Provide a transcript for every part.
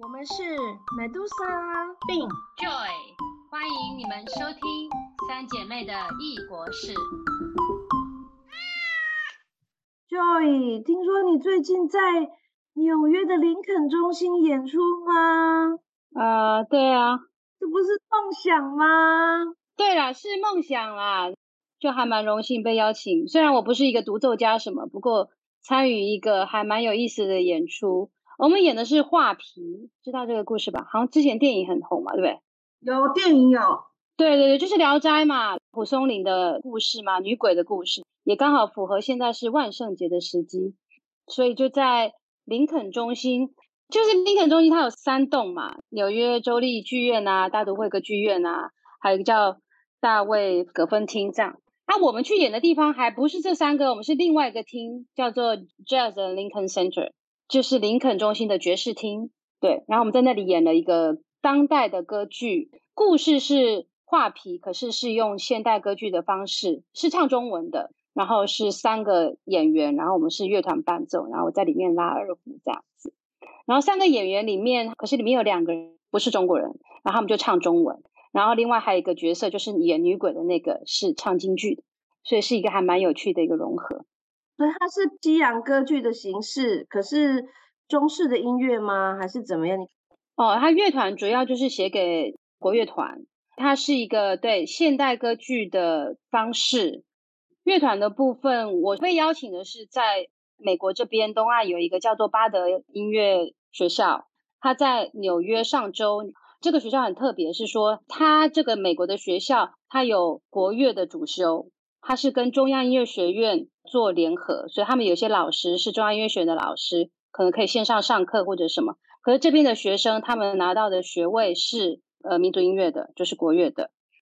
我们是美杜莎病 Joy，欢迎你们收听三姐妹的异国事。Joy，听说你最近在纽约的林肯中心演出吗？呃，对啊，这不是梦想吗？对啦，是梦想啦，就还蛮荣幸被邀请。虽然我不是一个独奏家什么，不过参与一个还蛮有意思的演出。我们演的是画皮，知道这个故事吧？好像之前电影很红嘛，对不对？有电影有，对对对，就是《聊斋》嘛，蒲松龄的故事嘛，女鬼的故事，也刚好符合现在是万圣节的时机，所以就在林肯中心，就是林肯中心它有三栋嘛，纽约州立剧院啊，大都会歌剧院啊，还有一个叫大卫葛芬厅这样。那、我们去演的地方还不是这三个，我们是另外一个厅，叫做 Jazz Lincoln Center，就是林肯中心的爵士厅。对，然后我们在那里演了一个当代的歌剧，故事是画皮，可是是用现代歌剧的方式，是唱中文的，然后是三个演员，然后我们是乐团伴奏，然后我在里面拉二胡这样子。然后三个演员里面，可是里面有两个人不是中国人，然后他们就唱中文，然后另外还有一个角色就是演女鬼的那个是唱京剧的，所以是一个还蛮有趣的一个融合。它是西洋歌剧的形式，可是中式的音乐吗？还是怎么样？哦，它乐团主要就是写给国乐团，它是一个对现代歌剧的方式。乐团的部分，我被邀请的是在美国这边东岸有一个叫做巴德音乐学校，它在纽约上周。这个学校很特别，是说它这个美国的学校，它有国乐的主修，它是跟中央音乐学院做联合，所以他们有些老师是中央音乐学院的老师，可能可以线上上课或者什么。可是这边的学生，他们拿到的学位是呃民族音乐的，就是国乐的，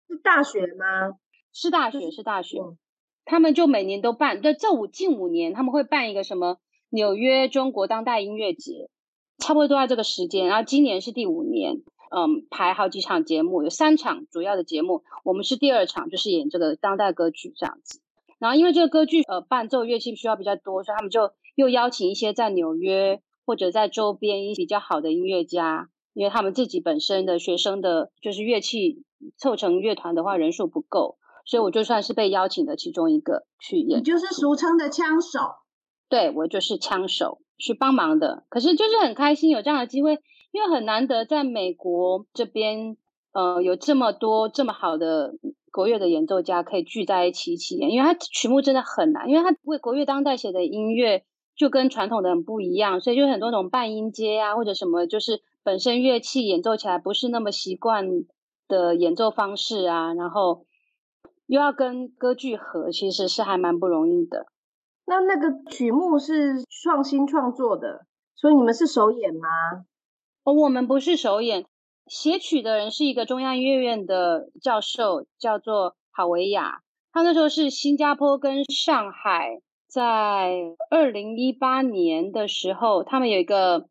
是大学吗？是大学是大学。嗯他们就每年都办，对，这五近五年他们会办一个什么纽约中国当代音乐节，差不多都在这个时间。然后今年是第五年，嗯，排好几场节目，有三场主要的节目，我们是第二场，就是演这个当代歌剧这样子。然后因为这个歌剧呃伴奏乐器需要比较多，所以他们就又邀请一些在纽约或者在周边比较好的音乐家，因为他们自己本身的学生的就是乐器凑成乐团的话人数不够。所以我就算是被邀请的其中一个去演，你就是俗称的枪手。对我就是枪手去帮忙的。可是就是很开心有这样的机会，因为很难得在美国这边，呃，有这么多这么好的国乐的演奏家可以聚在一起一起演，因为他曲目真的很难，因为他为国乐当代写的音乐就跟传统的很不一样，所以就很多种半音阶啊或者什么，就是本身乐器演奏起来不是那么习惯的演奏方式啊，然后。又要跟歌剧合，其实是还蛮不容易的。那那个曲目是创新创作的，所以你们是首演吗？哦，我们不是首演，写曲的人是一个中央音乐院的教授，叫做郝维亚。他那时候是新加坡跟上海在二零一八年的时候，他们有一个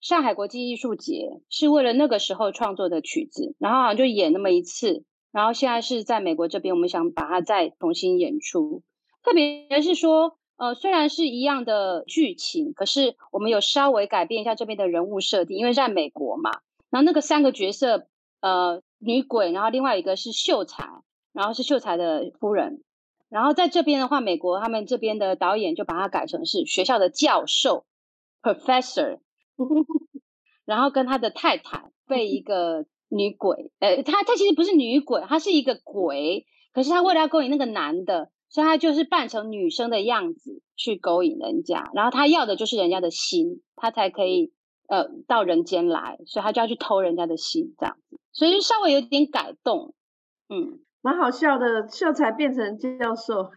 上海国际艺术节，是为了那个时候创作的曲子，然后好像就演那么一次。然后现在是在美国这边，我们想把它再重新演出。特别是说，呃，虽然是一样的剧情，可是我们有稍微改变一下这边的人物设定，因为在美国嘛。然后那个三个角色，呃，女鬼，然后另外一个是秀才，然后是秀才的夫人。然后在这边的话，美国他们这边的导演就把它改成是学校的教授 （professor），然后跟他的太太被一个。女鬼，呃，她她其实不是女鬼，她是一个鬼。可是她为了要勾引那个男的，所以她就是扮成女生的样子去勾引人家。然后她要的就是人家的心，她才可以呃到人间来，所以他就要去偷人家的心这样子。所以稍微有点改动，嗯，蛮好笑的。秀才变成教授，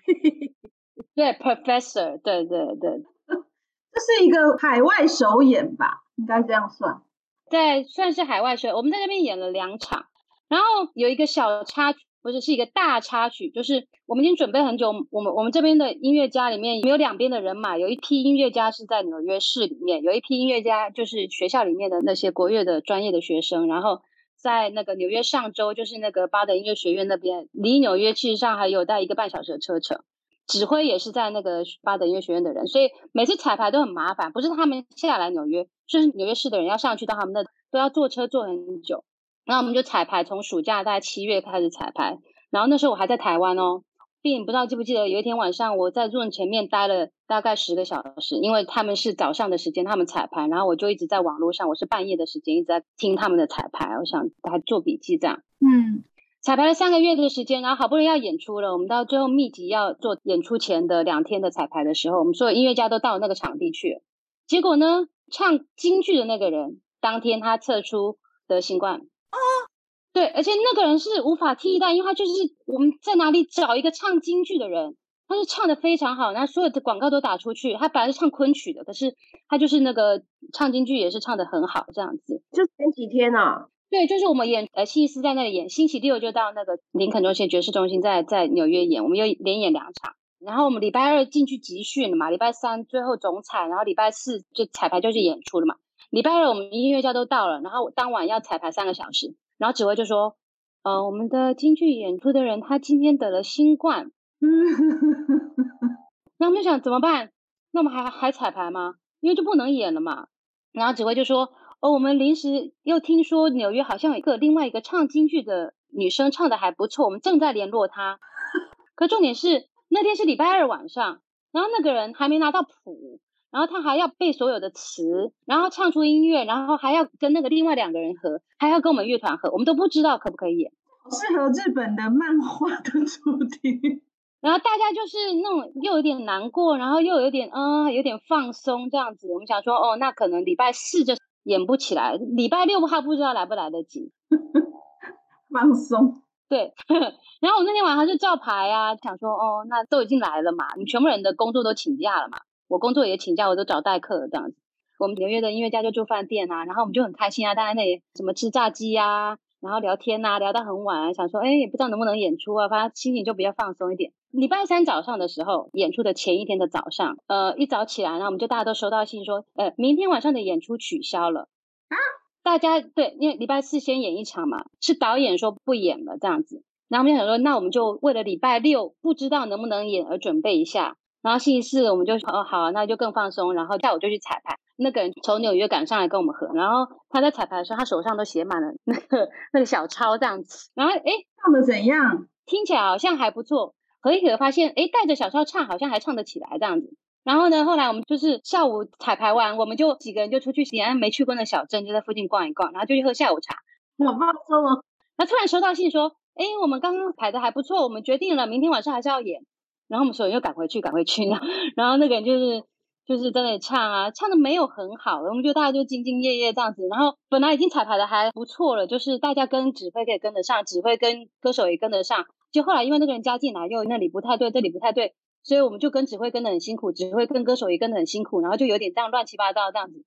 对，professor，对对对，这是一个海外首演吧？应该这样算。对，算是海外学，我们在那边演了两场，然后有一个小插不是是一个大插曲，就是我们已经准备很久，我们我们这边的音乐家里面有两边的人马，有一批音乐家是在纽约市里面，有一批音乐家就是学校里面的那些国乐的专业的学生，然后在那个纽约上周就是那个巴德音乐学院那边，离纽约其实上还有大一个半小时的车程，指挥也是在那个巴德音乐学院的人，所以每次彩排都很麻烦。不是他们下来纽约，就是纽约市的人要上去到他们那，都要坐车坐很久。然后我们就彩排，从暑假大概七月开始彩排。然后那时候我还在台湾哦，并不知道记不记得有一天晚上我在 Zoom 前面待了大概十个小时，因为他们是早上的时间他们彩排，然后我就一直在网络上，我是半夜的时间一直在听他们的彩排，我想还做笔记这样。嗯，彩排了三个月的时间，然后好不容易要演出了，我们到最后密集要做演出前的两天的彩排的时候，我们所有音乐家都到那个场地去，结果呢，唱京剧的那个人当天他测出得新冠。对，而且那个人是无法替代，因为他就是我们在哪里找一个唱京剧的人，他是唱的非常好，然后所有的广告都打出去。他本来是唱昆曲的，可是他就是那个唱京剧也是唱的很好，这样子。就前几天啊，对，就是我们演呃星期四在那里演，星期六就到那个林肯中心爵士中心在在纽约演，我们又连演两场。然后我们礼拜二进去集训了嘛，礼拜三最后总彩，然后礼拜四就彩排就是演出了嘛。礼拜二我们音乐家都到了，然后当晚要彩排三个小时。然后指挥就说：“呃，我们的京剧演出的人他今天得了新冠。”嗯，那我们就想怎么办？那我们还还彩排吗？因为就不能演了嘛。然后指挥就说：“哦，我们临时又听说纽约好像有一个另外一个唱京剧的女生唱的还不错，我们正在联络她。可重点是那天是礼拜二晚上，然后那个人还没拿到谱。”然后他还要背所有的词，然后唱出音乐，然后还要跟那个另外两个人合，还要跟我们乐团合，我们都不知道可不可以演。适合日本的漫画的主题。然后大家就是那种又有点难过，然后又有点嗯，有点放松这样子。我们想说，哦，那可能礼拜四就演不起来，礼拜六他不知道来不来得及。放松。对。然后我那天晚上就照排啊，想说，哦，那都已经来了嘛，我们全部人的工作都请假了嘛。我工作也请假，我都找代课这样子。我们纽约的音乐家就住饭店啊，然后我们就很开心啊，大家那里什么吃炸鸡啊，然后聊天呐，聊到很晚啊，想说哎，也不知道能不能演出啊，反正心情就比较放松一点。礼拜三早上的时候，演出的前一天的早上，呃，一早起来，然后我们就大家都收到信说，呃，明天晚上的演出取消了啊。大家对，因为礼拜四先演一场嘛，是导演说不演了这样子，然后我们就想说，那我们就为了礼拜六不知道能不能演而准备一下。然后星期四我们就哦好，那就更放松。然后下午就去彩排。那个人从纽约赶上来跟我们合。然后他在彩排的时候，他手上都写满了那个那个小抄这样子。然后哎，唱的怎样？听起来好像还不错。合一合发现，哎，带着小抄唱好像还唱得起来这样子。然后呢，后来我们就是下午彩排完，我们就几个人就出去西安没去过的小镇，就在附近逛一逛，然后就去喝下午茶。好放松哦。那突然收到信说，哎，我们刚刚排的还不错，我们决定了明天晚上还是要演。然后我们所有人又赶回去，赶回去呢。然后那个人就是就是在那里唱啊，唱的没有很好，我们就大家就兢兢业业这样子。然后本来已经彩排的还不错了，就是大家跟指挥可以跟得上，指挥跟歌手也跟得上。就后来因为那个人加进来，又那里不太对，这里不太对，所以我们就跟指挥跟得很辛苦，指挥跟歌手也跟得很辛苦，然后就有点这样乱七八糟这样子。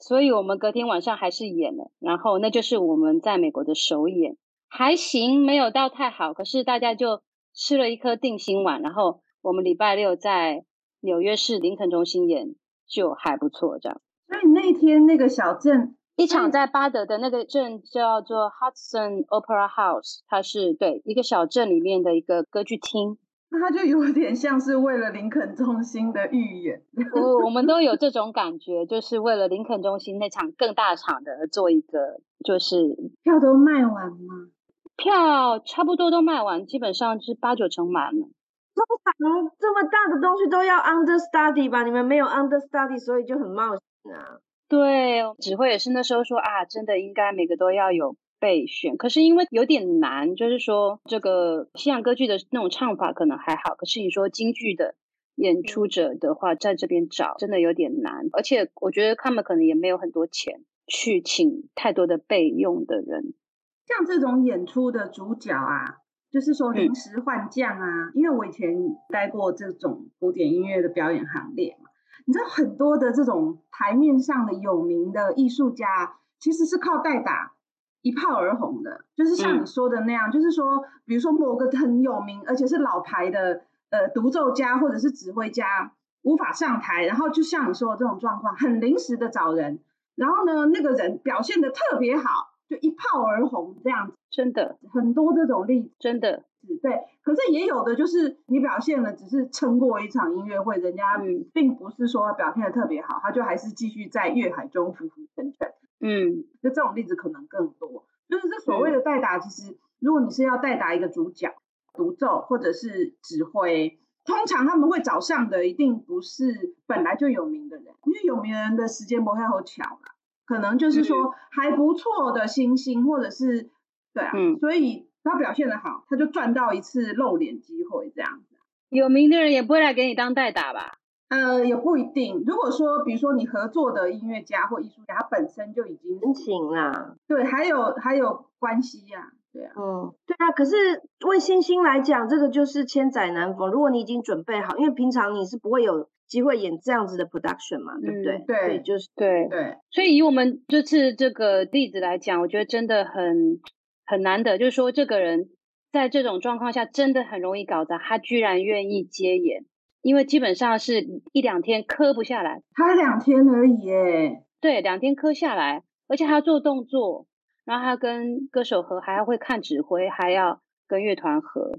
所以我们隔天晚上还是演了，然后那就是我们在美国的首演，还行，没有到太好，可是大家就。吃了一颗定心丸，然后我们礼拜六在纽约市林肯中心演，就还不错这样。所以那天那个小镇，一场在巴德的那个镇叫做 Hudson Opera House，它是对一个小镇里面的一个歌剧厅。那它就有点像是为了林肯中心的预演。我我们都有这种感觉，就是为了林肯中心那场更大场的做一个，就是票都卖完吗？票差不多都卖完，基本上是八九成满了。通常这么大的东西都要 understudy 吧？你们没有 understudy，所以就很冒险啊。对，指挥也是那时候说啊，真的应该每个都要有备选。可是因为有点难，就是说这个西洋歌剧的那种唱法可能还好，可是你说京剧的演出者的话，在这边找真的有点难。而且我觉得他们可能也没有很多钱去请太多的备用的人。像这种演出的主角啊，就是说临时换将啊。因为我以前待过这种古典音乐的表演行列嘛，你知道很多的这种台面上的有名的艺术家，其实是靠代打一炮而红的。就是像你说的那样，就是说，比如说某个很有名而且是老牌的呃独奏家或者是指挥家无法上台，然后就像你说的这种状况，很临时的找人，然后呢，那个人表现的特别好。就一炮而红这样子，真的很多这种例子，真的次，对。可是也有的就是你表现的只是撑过一场音乐会，人家并不是说表现的特别好，他就还是继续在乐海中浮浮沉沉。嗯，就这种例子可能更多。就是这所谓的代打，其实如果你是要代打一个主角、独奏或者是指挥，通常他们会找上的一定不是本来就有名的人，因为有名人的时间不太好抢啊。可能就是说还不错的星星，或者是对啊，所以他表现的好，他就赚到一次露脸机会这样子。有名的人也不会来给你当代打吧？呃，也不一定。如果说比如说你合作的音乐家或艺术家，他本身就已经申请啦，对，还有还有关系呀，对啊，嗯，对啊。可是为星星来讲，这个就是千载难逢。如果你已经准备好，因为平常你是不会有。机会演这样子的 production 嘛，对不对？对，就是对对。所以以我们这次这个例子来讲，我觉得真的很很难得，就是说这个人在这种状况下真的很容易搞砸，他居然愿意接演，因为基本上是一两天磕不下来。他两天而已耶。对，两天磕下来，而且还要做动作，然后还要跟歌手合，还要会看指挥，还要跟乐团合，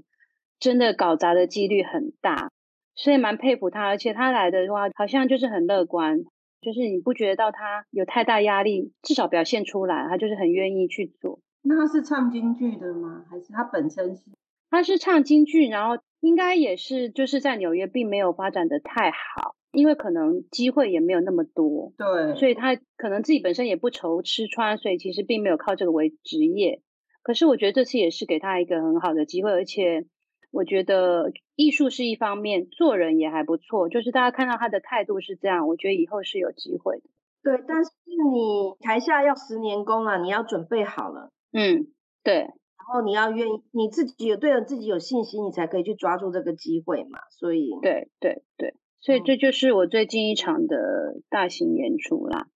真的搞砸的几率很大。所以蛮佩服他，而且他来的话好像就是很乐观，就是你不觉得到他有太大压力，至少表现出来，他就是很愿意去做。那他是唱京剧的吗？还是他本身是？他是唱京剧，然后应该也是就是在纽约并没有发展的太好，因为可能机会也没有那么多。对，所以他可能自己本身也不愁吃穿，所以其实并没有靠这个为职业。可是我觉得这次也是给他一个很好的机会，而且。我觉得艺术是一方面，做人也还不错。就是大家看到他的态度是这样，我觉得以后是有机会的。对，但是你台下要十年功啊，你要准备好了。嗯，对。然后你要愿意，你自己有对了自己有信心，你才可以去抓住这个机会嘛。所以，对对对，所以这就是我最近一场的大型演出啦。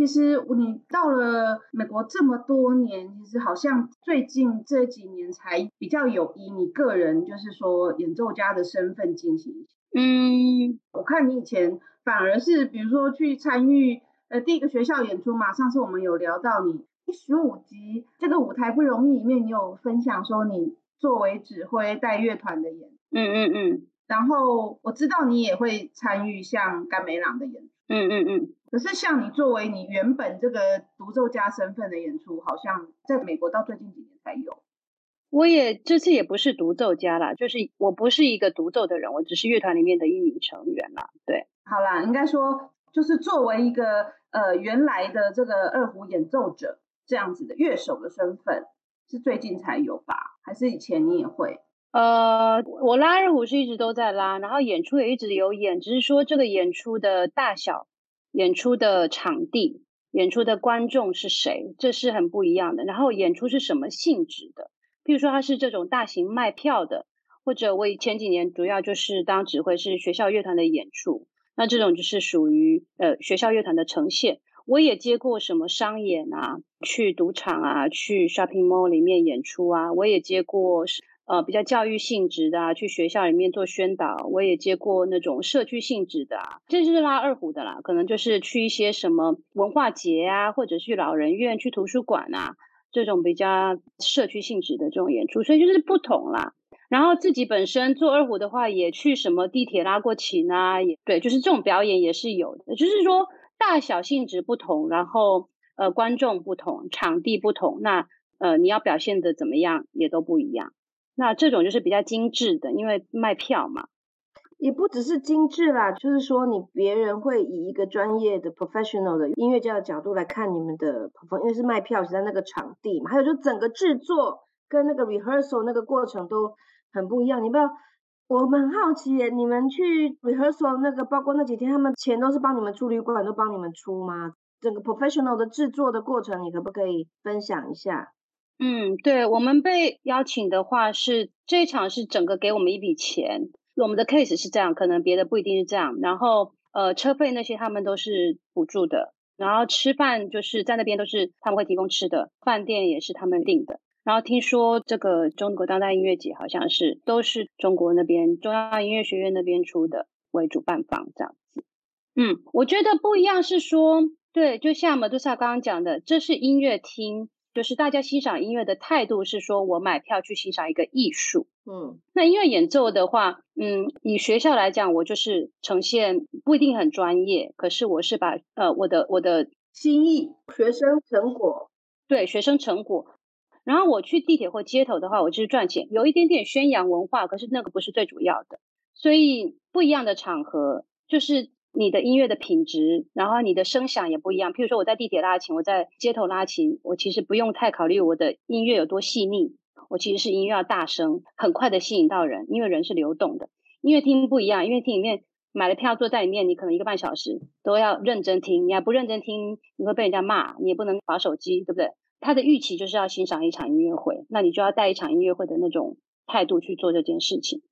其实你到了美国这么多年，其实好像最近这几年才比较有以你个人就是说演奏家的身份进行。嗯，我看你以前反而是比如说去参与呃第一个学校演出嘛，上次我们有聊到你第十五集这个舞台不容易里面，你有分享说你作为指挥带乐团的演。嗯嗯嗯。然后我知道你也会参与像甘美朗的演出。嗯嗯嗯，可是像你作为你原本这个独奏家身份的演出，好像在美国到最近几年才有。我也这次也不是独奏家啦，就是我不是一个独奏的人，我只是乐团里面的一名成员啦。对，好啦，应该说就是作为一个呃原来的这个二胡演奏者这样子的乐手的身份，是最近才有吧？还是以前你也会？呃，我拉二胡是一直都在拉，然后演出也一直有演，只是说这个演出的大小、演出的场地、演出的观众是谁，这是很不一样的。然后演出是什么性质的？譬如说它是这种大型卖票的，或者我前几年主要就是当指挥是学校乐团的演出，那这种就是属于呃学校乐团的呈现。我也接过什么商演啊，去赌场啊，去 shopping mall 里面演出啊，我也接过是。呃，比较教育性质的，啊去学校里面做宣导，我也接过那种社区性质的，啊这就是拉二胡的啦，可能就是去一些什么文化节啊，或者去老人院、去图书馆啊，这种比较社区性质的这种演出，所以就是不同啦。然后自己本身做二胡的话，也去什么地铁拉过琴啊，也对，就是这种表演也是有的，就是说大小性质不同，然后呃观众不同，场地不同，那呃你要表现的怎么样也都不一样。那这种就是比较精致的，因为卖票嘛，也不只是精致啦，就是说你别人会以一个专业的 professional 的音乐家的角度来看你们的因为是卖票是在那个场地嘛，还有就整个制作跟那个 rehearsal 那个过程都很不一样。你不要，我们很好奇耶，你们去 rehearsal 那个，包括那几天他们钱都是帮你们出，旅馆都帮你们出吗？整个 professional 的制作的过程，你可不可以分享一下？嗯，对我们被邀请的话是这一场是整个给我们一笔钱，我们的 case 是这样，可能别的不一定是这样。然后呃车费那些他们都是补助的，然后吃饭就是在那边都是他们会提供吃的，饭店也是他们订的。然后听说这个中国当代音乐节好像是都是中国那边中央音乐学院那边出的为主办方这样子。嗯，我觉得不一样是说，对，就像马杜萨刚刚讲的，这是音乐厅，就是大家欣赏音乐的态度是说我买票去欣赏一个艺术。嗯，那音乐演奏的话，嗯，以学校来讲，我就是呈现不一定很专业，可是我是把呃我的我的心意，学生成果，对学生成果。然后我去地铁或街头的话，我就是赚钱，有一点点宣扬文化，可是那个不是最主要的。所以不一样的场合，就是你的音乐的品质，然后你的声响也不一样。譬如说我在地铁拉琴，我在街头拉琴，我其实不用太考虑我的音乐有多细腻，我其实是音乐要大声，很快的吸引到人，因为人是流动的。音乐厅不一样，音乐厅里面买了票坐在里面，你可能一个半小时都要认真听，你还不认真听，你会被人家骂，你也不能划手机，对不对？他的预期就是要欣赏一场音乐会，那你就要带一场音乐会的那种态度去做这件事情。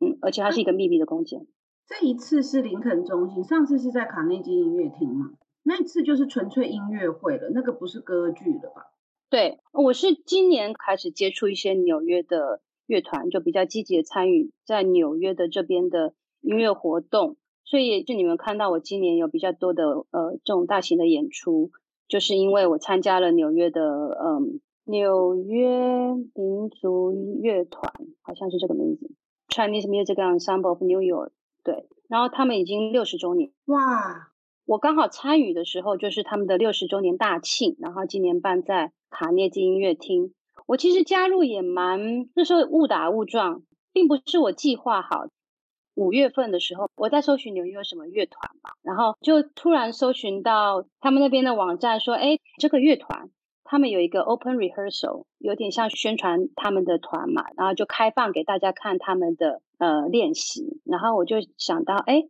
嗯，而且它是一个密闭的空间。这一次是林肯中心，上次是在卡内基音乐厅嘛？那一次就是纯粹音乐会了，那个不是歌剧了吧？对，我是今年开始接触一些纽约的乐团，就比较积极的参与在纽约的这边的音乐活动，所以就你们看到我今年有比较多的呃这种大型的演出。就是因为我参加了纽约的，嗯，纽约民族乐团，好像是这个名字，Chinese Music Ensemble of New York。对，然后他们已经六十周年，哇！我刚好参与的时候就是他们的六十周年大庆，然后今年办在卡涅基音乐厅。我其实加入也蛮那时候误打误撞，并不是我计划好。五月份的时候，我在搜寻纽约有什么乐团嘛，然后就突然搜寻到他们那边的网站，说，哎，这个乐团他们有一个 open rehearsal，有点像宣传他们的团嘛，然后就开放给大家看他们的呃练习，然后我就想到，哎，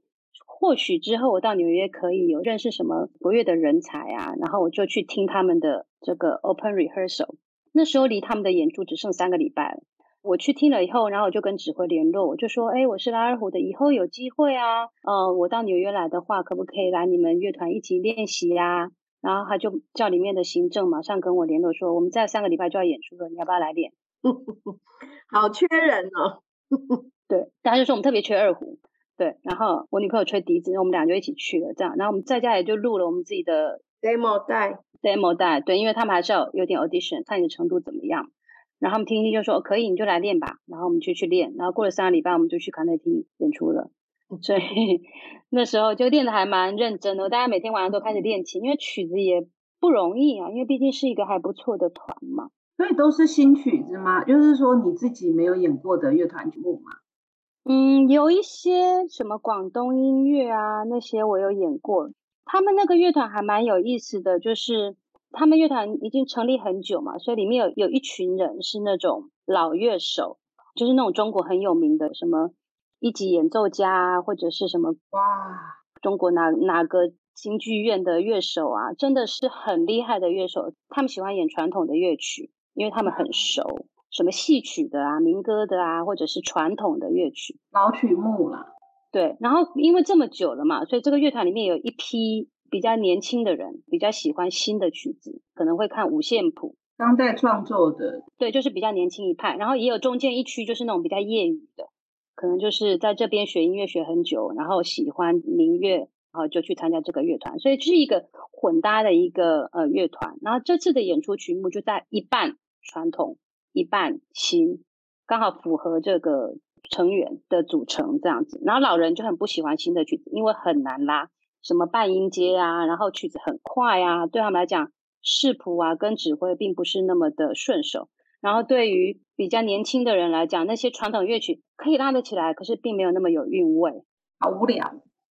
或许之后我到纽约可以有认识什么国乐的人才啊，然后我就去听他们的这个 open rehearsal，那时候离他们的演出只剩三个礼拜了。我去听了以后，然后我就跟指挥联络，我就说，哎，我是拉二胡的，以后有机会啊，呃，我到纽约来的话，可不可以来你们乐团一起练习呀？然后他就叫里面的行政马上跟我联络说，我们在三个礼拜就要演出了，你要不要来练？好缺人哦。对，大家就说我们特别缺二胡，对，然后我女朋友吹笛子，我们俩就一起去了，这样，然后我们在家也就录了我们自己的 demo 带，demo 带，对，因为他们还是要有点 audition，看你的程度怎么样。然后他们听听就说可以，你就来练吧。然后我们就去练。然后过了三个礼拜，我们就去卡内基演出了。所以那时候就练的还蛮认真的。大家每天晚上都开始练琴，因为曲子也不容易啊，因为毕竟是一个还不错的团嘛。所以都是新曲子吗？就是说你自己没有演过的乐团曲目吗？嗯，有一些什么广东音乐啊，那些我有演过。他们那个乐团还蛮有意思的，就是。他们乐团已经成立很久嘛，所以里面有有一群人是那种老乐手，就是那种中国很有名的什么一级演奏家或者是什么哇，中国哪哪个京剧院的乐手啊，真的是很厉害的乐手。他们喜欢演传统的乐曲，因为他们很熟，什么戏曲的啊、民歌的啊，或者是传统的乐曲老曲目了。对，然后因为这么久了嘛，所以这个乐团里面有一批。比较年轻的人比较喜欢新的曲子，可能会看五线谱，当代创作的，对，就是比较年轻一派。然后也有中间一区，就是那种比较业余的，可能就是在这边学音乐学很久，然后喜欢民乐，然后就去参加这个乐团，所以是一个混搭的一个呃乐团。然后这次的演出曲目就在一半传统，一半新，刚好符合这个成员的组成这样子。然后老人就很不喜欢新的曲子，因为很难拉。什么半音阶啊，然后曲子很快啊，对他们来讲视谱啊跟指挥并不是那么的顺手。然后对于比较年轻的人来讲，那些传统乐曲可以拉得起来，可是并没有那么有韵味，好无聊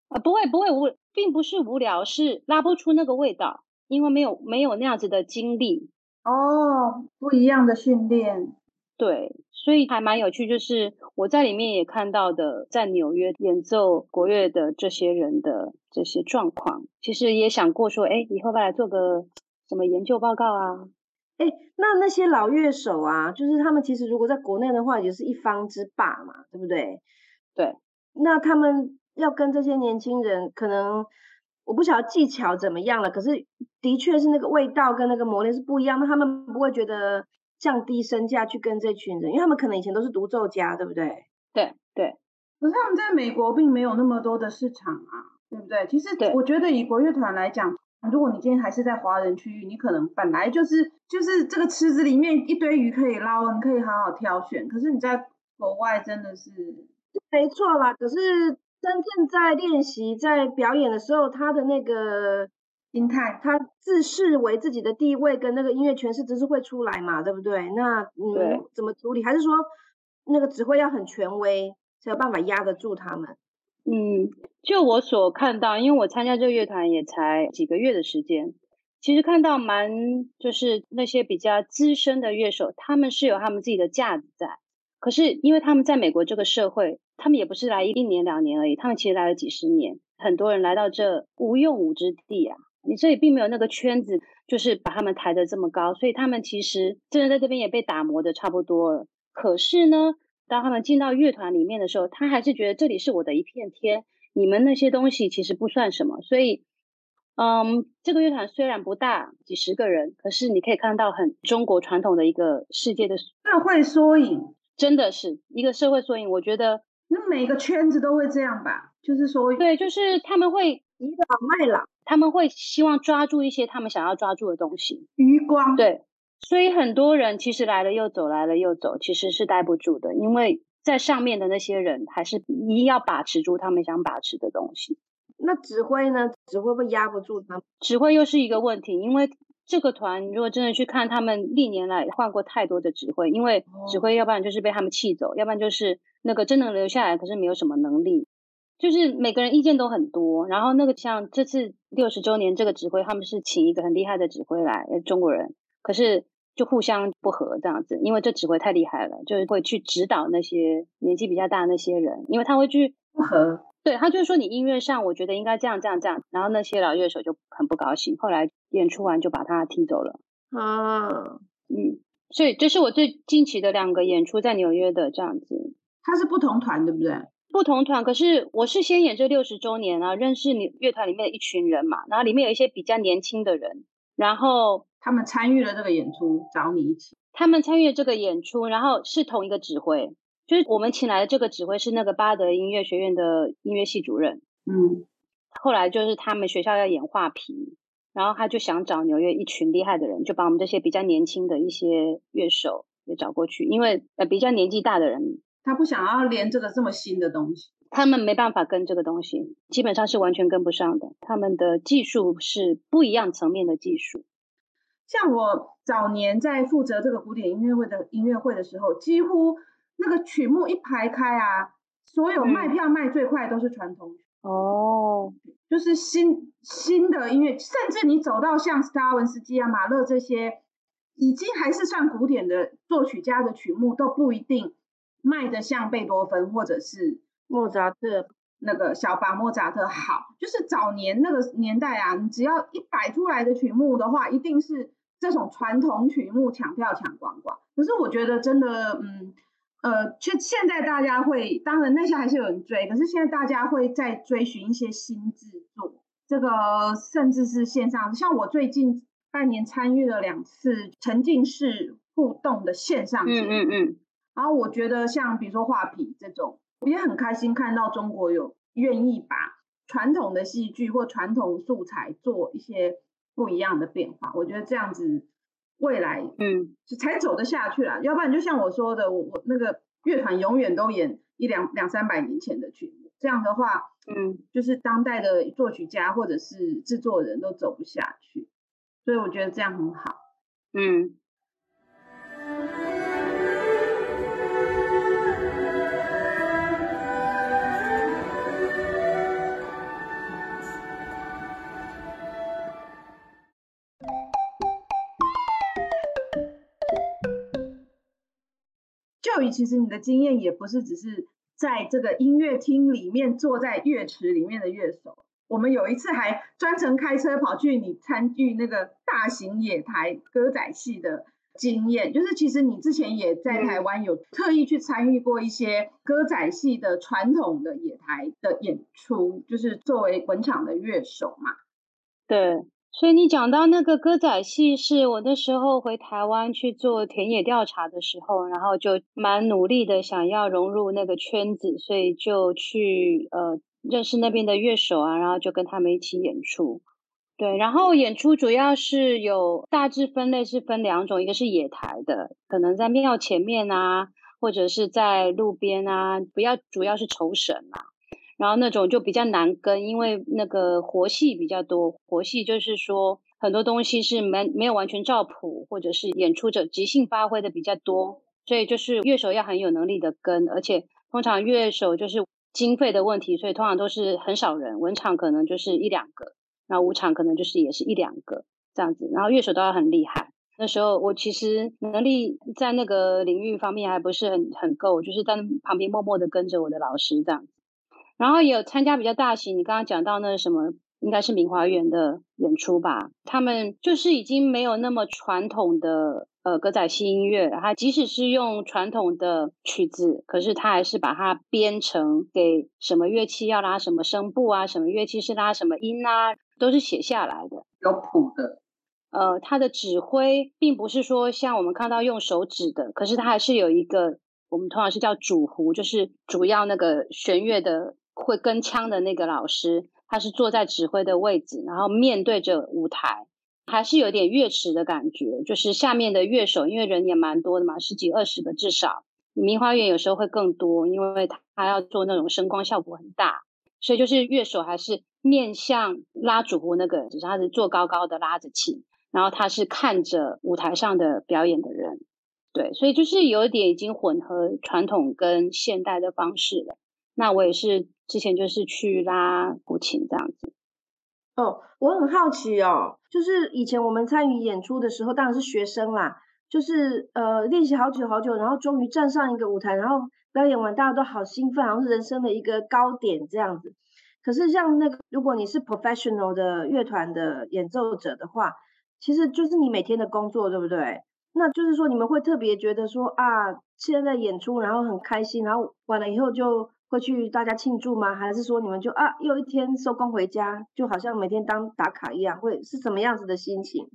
啊！不会不会无，并不是无聊，是拉不出那个味道，因为没有没有那样子的经历哦，不一样的训练。对，所以还蛮有趣，就是我在里面也看到的，在纽约演奏国乐的这些人的这些状况，其实也想过说，哎，以后再来做个什么研究报告啊？哎，那那些老乐手啊，就是他们其实如果在国内的话，也是一方之霸嘛，对不对？对，那他们要跟这些年轻人，可能我不晓得技巧怎么样了，可是的确是那个味道跟那个磨练是不一样，的他们不会觉得。降低身价去跟这群人，因为他们可能以前都是独奏家，对不对？对对，可是他们在美国并没有那么多的市场啊，对不对？其实对我觉得以国乐团来讲，如果你今天还是在华人区域，你可能本来就是就是这个池子里面一堆鱼可以捞，你可以好好挑选。可是你在国外真的是没错啦，可是真正在练习、在表演的时候，他的那个心态，他自视为自己的地位跟那个音乐诠释知识会出来嘛，对不对？那你们怎么处理？还是说那个指挥要很权威，才有办法压得住他们？嗯，就我所看到，因为我参加这个乐团也才几个月的时间，其实看到蛮就是那些比较资深的乐手，他们是有他们自己的架子在。可是因为他们在美国这个社会，他们也不是来一年两年而已，他们其实来了几十年。很多人来到这无用武之地啊，你这里并没有那个圈子，就是把他们抬得这么高，所以他们其实真的在这边也被打磨的差不多了。可是呢，当他们进到乐团里面的时候，他还是觉得这里是我的一片天，你们那些东西其实不算什么。所以，嗯，这个乐团虽然不大，几十个人，可是你可以看到很中国传统的一个世界的，社会缩影，真的是一个社会缩影。我觉得那每个圈子都会这样吧？就是说，对，就是他们会，倚老卖老，他们会希望抓住一些他们想要抓住的东西。余光，对，所以很多人其实来了又走，来了又走，其实是待不住的，因为在上面的那些人还是一定要把持住他们想把持的东西。那指挥呢？指挥会压不住他们。指挥又是一个问题，因为这个团如果真的去看，他们历年来换过太多的指挥，因为指挥要不然就是被他们气走，要不然就是那个真能留下来，可是没有什么能力，就是每个人意见都很多。然后那个像这次六十周年这个指挥，他们是请一个很厉害的指挥来，呃中国人，可是就互相不合这样子，因为这指挥太厉害了，就是会去指导那些年纪比较大的那些人，因为他会去不合，对他就是说，你音乐上我觉得应该这样这样这样，然后那些老乐手就很不高兴，后来演出完就把他踢走了。啊，嗯，所以这是我最近期的两个演出在纽约的这样子，他是不同团，对不对？不同团。可是我是先演这六十周年啊，认识你乐团里面的一群人嘛，然后里面有一些比较年轻的人，然后他们参与了这个演出，找你一起。他们参与了这个演出，然后是同一个指挥，就是我们请来的这个指挥是那个巴德音乐学院的音乐系主任。嗯，后来就是他们学校要演画皮，然后他就想找纽约一群厉害的人，就把我们这些比较年轻的一些乐手也找过去，因为呃比较年纪大的人，他不想要连这个这么新的东西。他们没办法跟这个东西，基本上是完全跟不上的。他们的技术是不一样层面的技术。像我早年在负责这个古典音乐会的音乐会的时候，几乎那个曲目一排开啊，所有卖嗯。票卖最快都是传统曲，哦，就是新新的音乐，甚至你走到像斯达文斯基啊、马勒这些，已经还是算古典的作曲家的曲目，都不一定卖的像贝多芬或者是莫扎特，那个小巴莫扎特好，就是早年那个年代啊，你只要一摆出来的曲目的话，一定是这种传统曲目抢票抢光光。可是我觉得真的，嗯，呃，现现在大家会，当然那些还是有人追，可是现在大家会在追寻一些新制作，这个甚至是线上，像我最近半年参与了两次沉浸式互动的线上节嗯，嗯嗯，然后我觉得像比如说画皮这种，我也很开心看到中国有愿意把传统的戏剧或传统素材做一些不一样的变化。我觉得这样子未来嗯就才走得下去啦，要不然就像我说的，我我那个乐团永远都演一两两三百年前的曲目，这样的话，嗯，就是当代的作曲家或者是制作人都走不下去。所以我觉得这样很好。嗯，育其实你的经验也不是只是在这个音乐厅里面坐在乐池里面的乐手。我们有一次还专程开车跑去你参与那个大型野台歌仔戏的经验，就是其实你之前也在台湾有特意去参与过一些歌仔戏的传统的野台的演出，就是作为本场的乐手嘛。对，所以你讲到那个歌仔戏，是我那时候回台湾去做田野调查的时候，然后就蛮努力的想要融入那个圈子，所以就去呃认识那边的乐手啊，然后就跟他们一起演出。对，然后演出主要是有大致分类是分两种，一个是野台的，可能在庙前面啊，或者是在路边啊，不要主要是酬神嘛。然后那种就比较难跟，因为那个活戏比较多，活戏就是说很多东西是没没有完全照谱，或者是演出者即兴发挥的比较多，所以就是乐手要很有能力的跟，而且通常乐手就是经费的问题，所以通常都是很少人，文场可能就是一两个。那舞场可能就是也是一两个这样子，然后乐手都要很厉害。那时候我其实能力在那个领域方面还不是很很够，就是在旁边默默的跟着我的老师这样。然后也有参加比较大型，你刚刚讲到那什么，应该是明华园的演出吧？他们就是已经没有那么传统的呃歌仔戏音乐，他即使是用传统的曲子，可是他还是把它编成给什么乐器要拉什么声部啊，什么乐器是拉什么音啊。都是写下来的，有谱的。呃，他的指挥并不是说像我们看到用手指的，可是他还是有一个，我们通常是叫主胡，就是主要那个弦乐的会跟腔的那个老师，他是坐在指挥的位置，然后面对着舞台，还是有点乐池的感觉。就是下面的乐手，因为人也蛮多的嘛，十几二十个至少。明花园有时候会更多，因为他要做那种声光效果很大，所以就是乐手还是。面向拉主胡那个，只是他是坐高高的拉着琴，然后他是看着舞台上的表演的人，对，所以就是有点已经混合传统跟现代的方式了。那我也是之前就是去拉古琴这样子。哦，我很好奇哦，就是以前我们参与演出的时候，当然是学生啦，就是呃练习好久好久，然后终于站上一个舞台，然后表演完，大家都好兴奋，好像是人生的一个高点这样子。可是像那个，如果你是 professional 的乐团的演奏者的话，其实就是你每天的工作，对不对？那就是说你们会特别觉得说啊，现在演出然后很开心，然后完了以后就会去大家庆祝吗？还是说你们就啊又一天收工回家，就好像每天当打卡一样，会是什么样子的心情？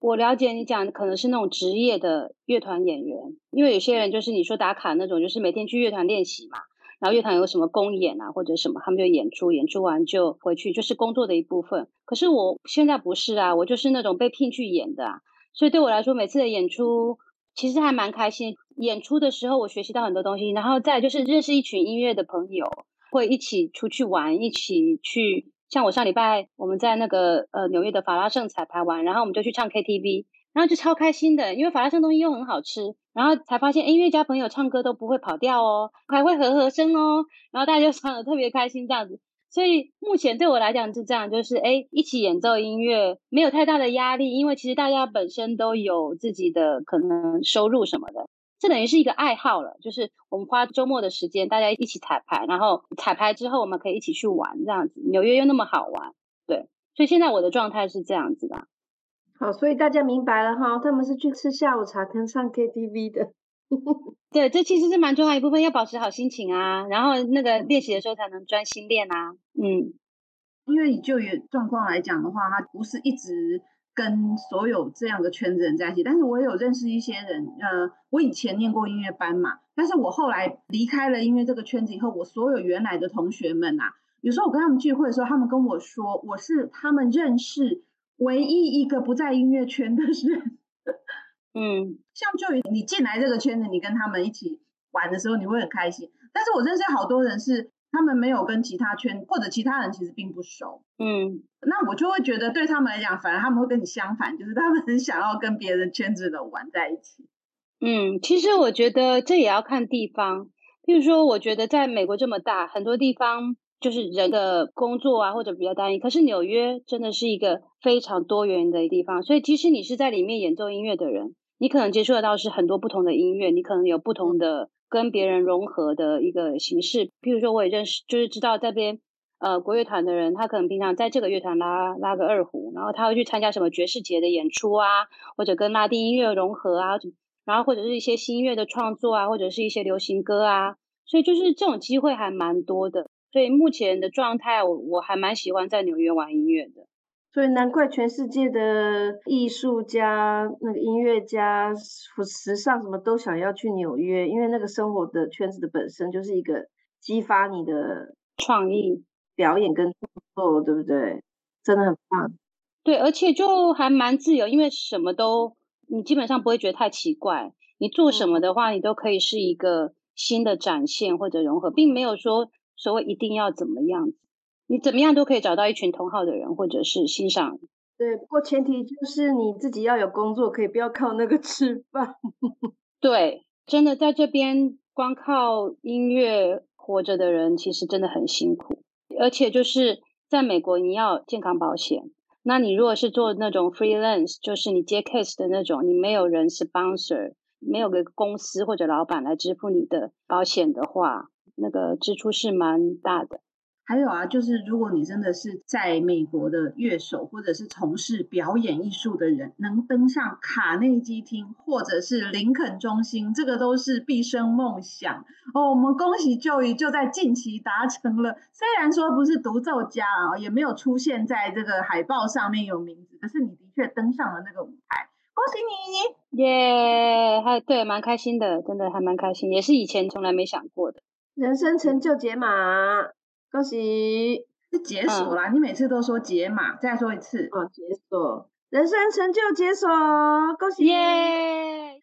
我了解你讲可能是那种职业的乐团演员，因为有些人就是你说打卡那种，就是每天去乐团练习嘛。然后乐团有什么公演啊，或者什么，他们就演出，演出完就回去，就是工作的一部分。可是我现在不是啊，我就是那种被聘去演的，啊，所以对我来说，每次的演出其实还蛮开心。演出的时候，我学习到很多东西，然后再就是认识一群音乐的朋友，会一起出去玩，一起去。像我上礼拜我们在那个呃纽约的法拉盛彩排完，然后我们就去唱 KTV，然后就超开心的，因为法拉盛东西又很好吃。然后才发现，音乐家朋友唱歌都不会跑调哦，还会和和声哦。然后大家就唱的特别开心这样子。所以目前对我来讲是这样，就是哎，一起演奏音乐没有太大的压力，因为其实大家本身都有自己的可能收入什么的，这等于是一个爱好了。就是我们花周末的时间，大家一起彩排，然后彩排之后我们可以一起去玩这样子。纽约又那么好玩，对。所以现在我的状态是这样子的。好，所以大家明白了哈，他们是去吃下午茶跟上 KTV 的。对，这其实是蛮重要一部分，要保持好心情啊，然后那个练习的时候才能专心练啊。嗯，因为以就业状况来讲的话，他不是一直跟所有这样的圈子人在一起，但是我也有认识一些人。呃，我以前念过音乐班嘛，但是我后来离开了音乐这个圈子以后，我所有原来的同学们啊，有时候我跟他们聚会的时候，他们跟我说，我是他们认识。唯一一个不在音乐圈的人，嗯，像就你进来这个圈子，你跟他们一起玩的时候，你会很开心。但是我认识好多人是，他们没有跟其他圈或者其他人其实并不熟，嗯，那我就会觉得对他们来讲，反而他们会跟你相反，就是他们很想要跟别人圈子的玩在一起。嗯，其实我觉得这也要看地方，譬如说，我觉得在美国这么大，很多地方。就是人的工作啊，或者比较单一。可是纽约真的是一个非常多元的地方，所以即使你是在里面演奏音乐的人，你可能接触得到是很多不同的音乐，你可能有不同的跟别人融合的一个形式。譬如说，我也认识，就是知道这边呃国乐团的人，他可能平常在这个乐团拉拉个二胡，然后他会去参加什么爵士节的演出啊，或者跟拉丁音乐融合啊，然后或者是一些新音乐的创作啊，或者是一些流行歌啊，所以就是这种机会还蛮多的。所以目前的状态，我我还蛮喜欢在纽约玩音乐的。所以难怪全世界的艺术家、那个音乐家、时尚什么都想要去纽约，因为那个生活的圈子的本身就是一个激发你的创意、表演跟创作，对不对？真的很棒。对，而且就还蛮自由，因为什么都你基本上不会觉得太奇怪。你做什么的话，你都可以是一个新的展现或者融合，并没有说所谓一定要怎么样子。你怎么样都可以找到一群同好的人，或者是欣赏。对，不过前提就是你自己要有工作，可以不要靠那个吃饭。对，真的在这边光靠音乐活着的人，其实真的很辛苦。而且就是在美国，你要健康保险。那你如果是做那种 freelance，就是你接 case 的那种，你没有人 sponsor，没有个公司或者老板来支付你的保险的话，那个支出是蛮大的。还有啊，就是如果你真的是在美国的乐手，或者是从事表演艺术的人，能登上卡内基厅或者是林肯中心，这个都是毕生梦想哦。我们恭喜 Joey 就在近期达成了，虽然说不是独奏家啊，也没有出现在这个海报上面有名字，可是你的确登上了那个舞台，恭喜你！耶，还对，蛮开心的，真的还蛮开心，也是以前从来没想过的，人生成就解码。恭喜是解锁啦！你每次都说解码，再说一次哦，解锁人生成就解锁，恭喜耶！